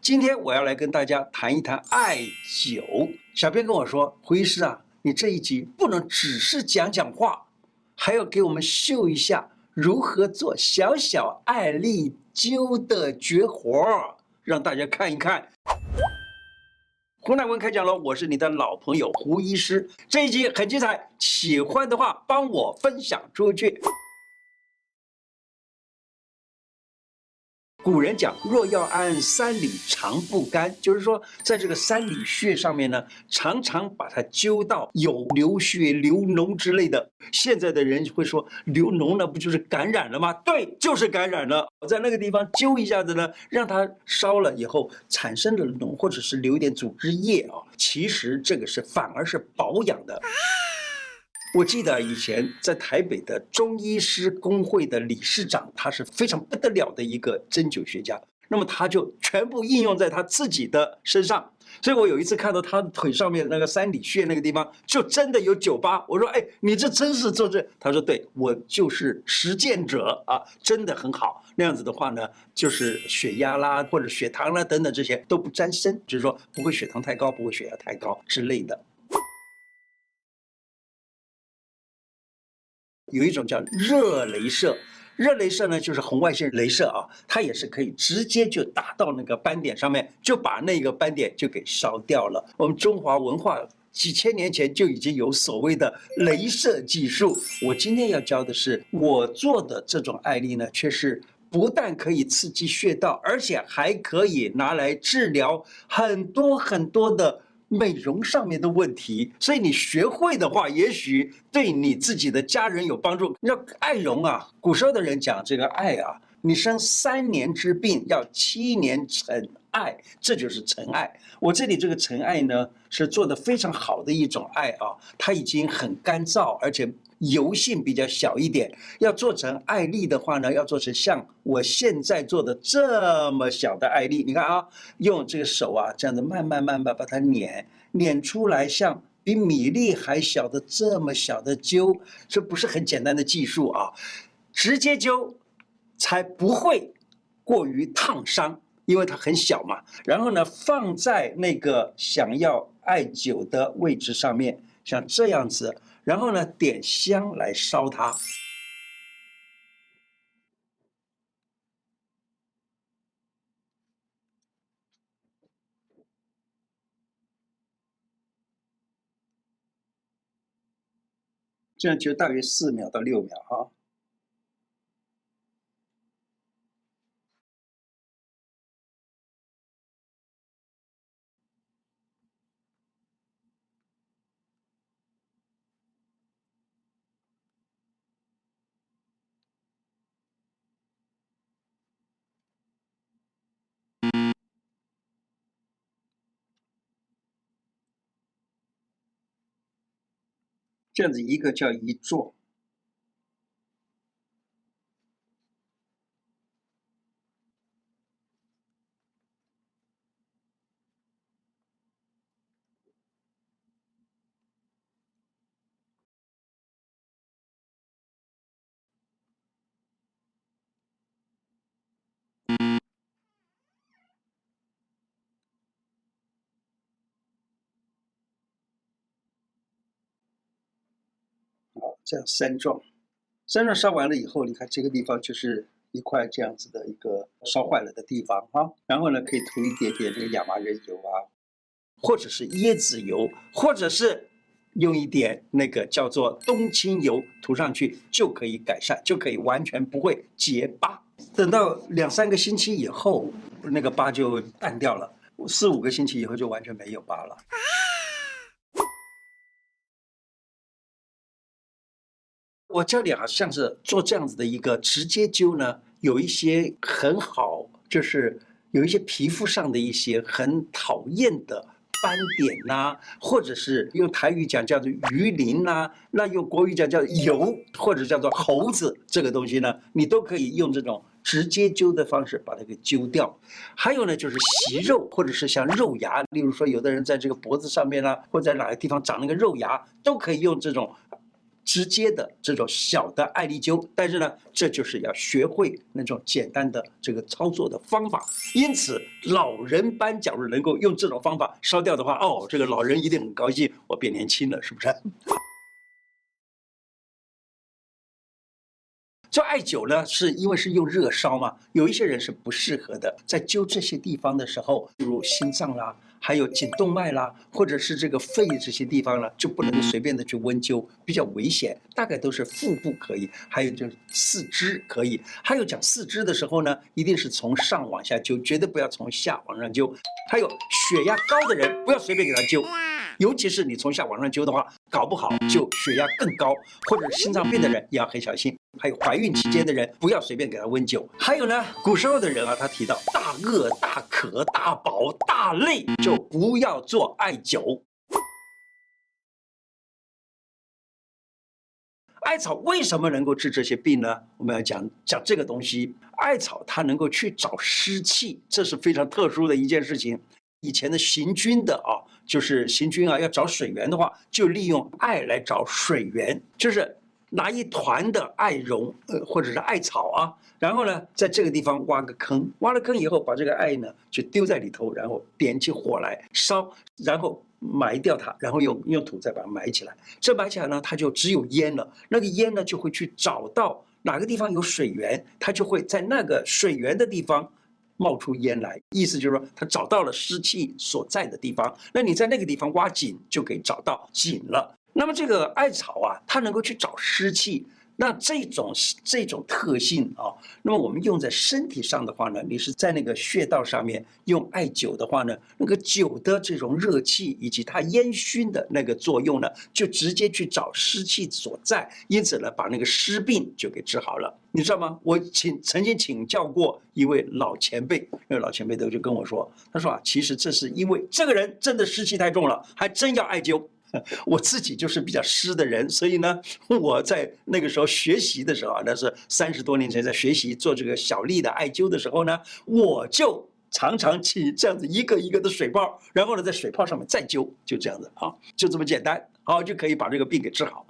今天我要来跟大家谈一谈艾灸。小编跟我说：“胡医师啊，你这一集不能只是讲讲话，还要给我们秀一下如何做小小艾粒灸的绝活，让大家看一看。”胡乃文开讲了，我是你的老朋友胡医师。这一集很精彩，喜欢的话帮我分享出去。古人讲，若要安三里常不干，就是说，在这个三里穴上面呢，常常把它灸到有流血、流脓之类的。现在的人会说，流脓了不就是感染了吗？对，就是感染了。我在那个地方灸一下子呢，让它烧了以后产生的脓，或者是流一点组织液啊，其实这个是反而是保养的。我记得以前在台北的中医师工会的理事长，他是非常不得了的一个针灸学家。那么他就全部应用在他自己的身上。所以我有一次看到他腿上面那个三里穴那个地方，就真的有酒吧。我说：“哎，你这真是做这？”他说：“对，我就是实践者啊，真的很好。那样子的话呢，就是血压啦或者血糖啦等等这些都不沾身，就是说不会血糖太高，不会血压太高之类的。”有一种叫热镭射，热镭射呢就是红外线镭射啊，它也是可以直接就打到那个斑点上面，就把那个斑点就给烧掉了。我们中华文化几千年前就已经有所谓的镭射技术。我今天要教的是我做的这种艾粒呢，却是不但可以刺激穴道，而且还可以拿来治疗很多很多的。美容上面的问题，所以你学会的话，也许对你自己的家人有帮助。你知道艾绒啊，古时候的人讲这个艾啊，你生三年之病要七年成艾，这就是成艾。我这里这个成艾呢，是做的非常好的一种艾啊，它已经很干燥，而且。油性比较小一点，要做成艾粒的话呢，要做成像我现在做的这么小的艾粒。你看啊，用这个手啊，这样子慢慢慢慢把它碾碾出来，像比米粒还小的这么小的揪，这不是很简单的技术啊。直接揪才不会过于烫伤，因为它很小嘛。然后呢，放在那个想要艾灸的位置上面，像这样子。然后呢，点香来烧它，这样就大约四秒到六秒哈。这样子一个叫一座，这样三状，三状烧完了以后，你看这个地方就是一块这样子的一个烧坏了的地方哈。然后呢，可以涂一点点这个亚麻仁油啊，或者是椰子油，或者是用一点那个叫做冬青油涂上去，就可以改善，就可以完全不会结疤。等到两三个星期以后，那个疤就淡掉了，四五个星期以后就完全没有疤了。我教你好像是做这样子的一个直接灸呢，有一些很好，就是有一些皮肤上的一些很讨厌的斑点呐、或者是用台语讲叫做鱼鳞呐，那用国语讲叫油，或者叫做猴子这个东西呢，你都可以用这种直接灸的方式把它给灸掉。还有呢，就是息肉，或者是像肉芽，例如说有的人在这个脖子上面呢，或者在哪个地方长那个肉芽，都可以用这种。直接的这种小的艾利灸，但是呢，这就是要学会那种简单的这个操作的方法。因此，老人斑假如能够用这种方法烧掉的话，哦，这个老人一定很高兴，我变年轻了，是不是？做艾灸呢，是因为是用热烧嘛，有一些人是不适合的。在灸这些地方的时候，比如心脏啦，还有颈动脉啦，或者是这个肺这些地方呢，就不能随便的去温灸，比较危险。大概都是腹部可以，还有就是四肢可以。还有讲四肢的时候呢，一定是从上往下灸，绝对不要从下往上灸。还有血压高的人，不要随便给他灸。尤其是你从下往上灸的话，搞不好就血压更高，或者心脏病的人也要很小心。还有怀孕期间的人，不要随便给他温灸。还有呢，古时候的人啊，他提到大饿、大渴、大饱、大累，就不要做艾灸。艾草为什么能够治这些病呢？我们要讲讲这个东西。艾草它能够去找湿气，这是非常特殊的一件事情。以前的行军的啊，就是行军啊，要找水源的话，就利用艾来找水源，就是拿一团的艾绒，呃，或者是艾草啊，然后呢，在这个地方挖个坑，挖了坑以后，把这个艾呢就丢在里头，然后点起火来烧，然后埋掉它，然后用用土再把它埋起来。这埋起来呢，它就只有烟了。那个烟呢，就会去找到哪个地方有水源，它就会在那个水源的地方。冒出烟来，意思就是说，他找到了湿气所在的地方。那你在那个地方挖井，就可以找到井了。那么这个艾草啊，它能够去找湿气。那这种这种特性啊，那么我们用在身体上的话呢，你是在那个穴道上面用艾灸的话呢，那个灸的这种热气以及它烟熏的那个作用呢，就直接去找湿气所在，因此呢，把那个湿病就给治好了。你知道吗？我请曾经请教过一位老前辈，那个老前辈都就跟我说，他说啊，其实这是因为这个人真的湿气太重了，还真要艾灸。我自己就是比较湿的人，所以呢，我在那个时候学习的时候啊，那是三十多年前在学习做这个小粒的艾灸的时候呢，我就常常起这样子一个一个的水泡，然后呢，在水泡上面再灸，就这样子啊，就这么简单，好，就可以把这个病给治好。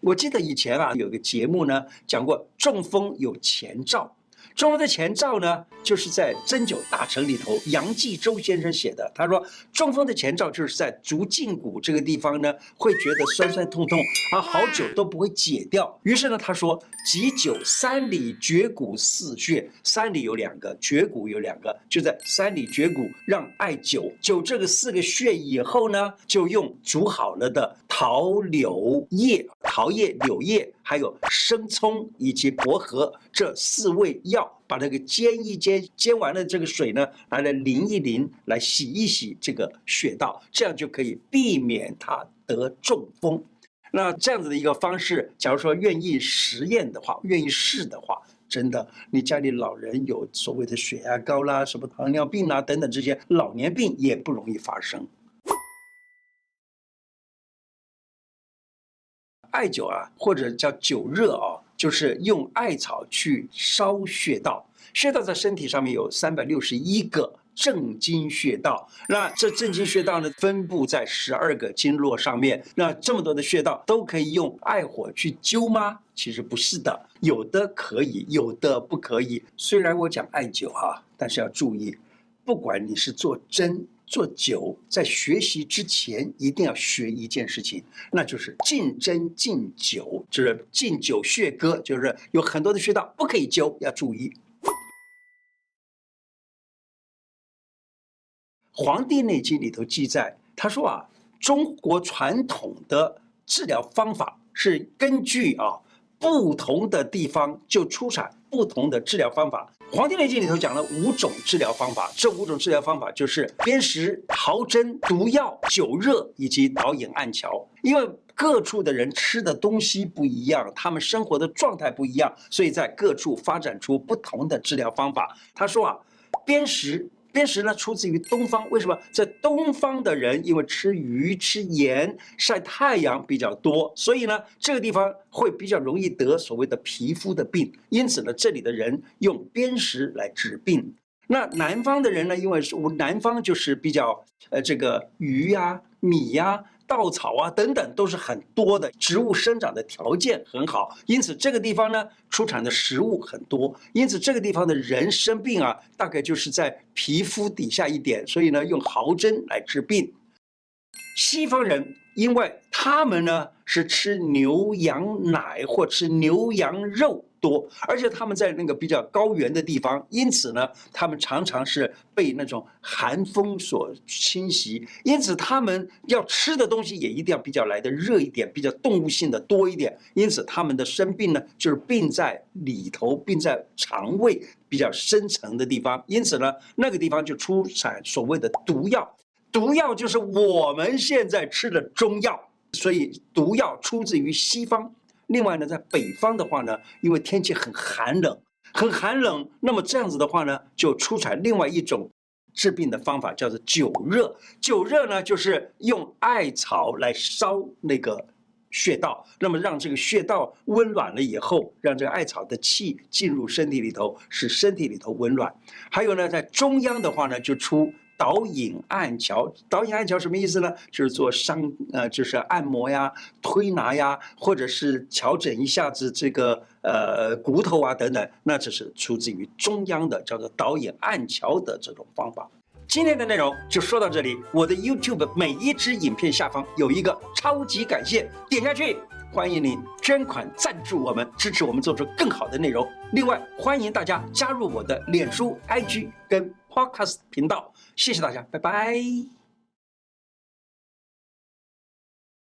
我记得以前啊，有个节目呢，讲过中风有前兆。中风的前兆呢，就是在《针灸大成》里头，杨继洲先生写的。他说，中风的前兆就是在足胫骨这个地方呢，会觉得酸酸痛痛，而好久都不会解掉。于是呢，他说，急灸三里绝骨四穴，三里有两个，绝骨有两个，就在三里绝骨让艾灸，灸这个四个穴以后呢，就用煮好了的桃柳叶、桃叶、柳叶。还有生葱以及薄荷这四味药，把那个煎一煎，煎完了这个水呢，拿来淋一淋，来洗一洗这个穴道，这样就可以避免他得中风。那这样子的一个方式，假如说愿意实验的话，愿意试的话，真的，你家里老人有所谓的血压高啦、什么糖尿病啦等等这些老年病也不容易发生。艾灸啊，或者叫灸热啊，就是用艾草去烧穴道。穴道在身体上面有三百六十一个正经穴道，那这正经穴道呢，分布在十二个经络上面。那这么多的穴道都可以用艾火去灸吗？其实不是的，有的可以，有的不可以。虽然我讲艾灸哈，但是要注意，不管你是做针。做灸，在学习之前一定要学一件事情，那就是禁针禁灸，就是禁灸穴歌，就是有很多的穴道不可以灸，要注意。《黄帝内经》里头记载，他说啊，中国传统的治疗方法是根据啊不同的地方就出产不同的治疗方法。《黄帝内经》里头讲了五种治疗方法，这五种治疗方法就是砭石、毫针、毒药、酒热以及导引按桥。因为各处的人吃的东西不一样，他们生活的状态不一样，所以在各处发展出不同的治疗方法。他说啊，砭石。砭石呢，出自于东方，为什么？在东方的人因为吃鱼、吃盐、晒太阳比较多，所以呢，这个地方会比较容易得所谓的皮肤的病。因此呢，这里的人用砭石来治病。那南方的人呢，因为是南方就是比较呃这个鱼呀、米呀稻草啊等等都是很多的，植物生长的条件很好，因此这个地方呢出产的食物很多，因此这个地方的人生病啊，大概就是在皮肤底下一点，所以呢用毫针来治病。西方人因为他们呢是吃牛羊奶或吃牛羊肉。多，而且他们在那个比较高原的地方，因此呢，他们常常是被那种寒风所侵袭，因此他们要吃的东西也一定要比较来的热一点，比较动物性的多一点，因此他们的生病呢，就是病在里头，病在肠胃比较深层的地方，因此呢，那个地方就出产所谓的毒药，毒药就是我们现在吃的中药，所以毒药出自于西方。另外呢，在北方的话呢，因为天气很寒冷，很寒冷，那么这样子的话呢，就出产另外一种治病的方法，叫做灸热。灸热呢，就是用艾草来烧那个穴道，那么让这个穴道温暖了以后，让这个艾草的气进入身体里头，使身体里头温暖。还有呢，在中央的话呢，就出。导引按桥，导引按桥什么意思呢？就是做伤，呃，就是按摩呀、推拿呀，或者是调整一下子这个呃骨头啊等等。那这是出自于中央的，叫做导引按桥的这种方法。今天的内容就说到这里。我的 YouTube 每一支影片下方有一个超级感谢，点下去，欢迎您捐款赞助我们，支持我们做出更好的内容。另外，欢迎大家加入我的脸书、IG 跟 Podcast 频道。谢谢大家，拜拜。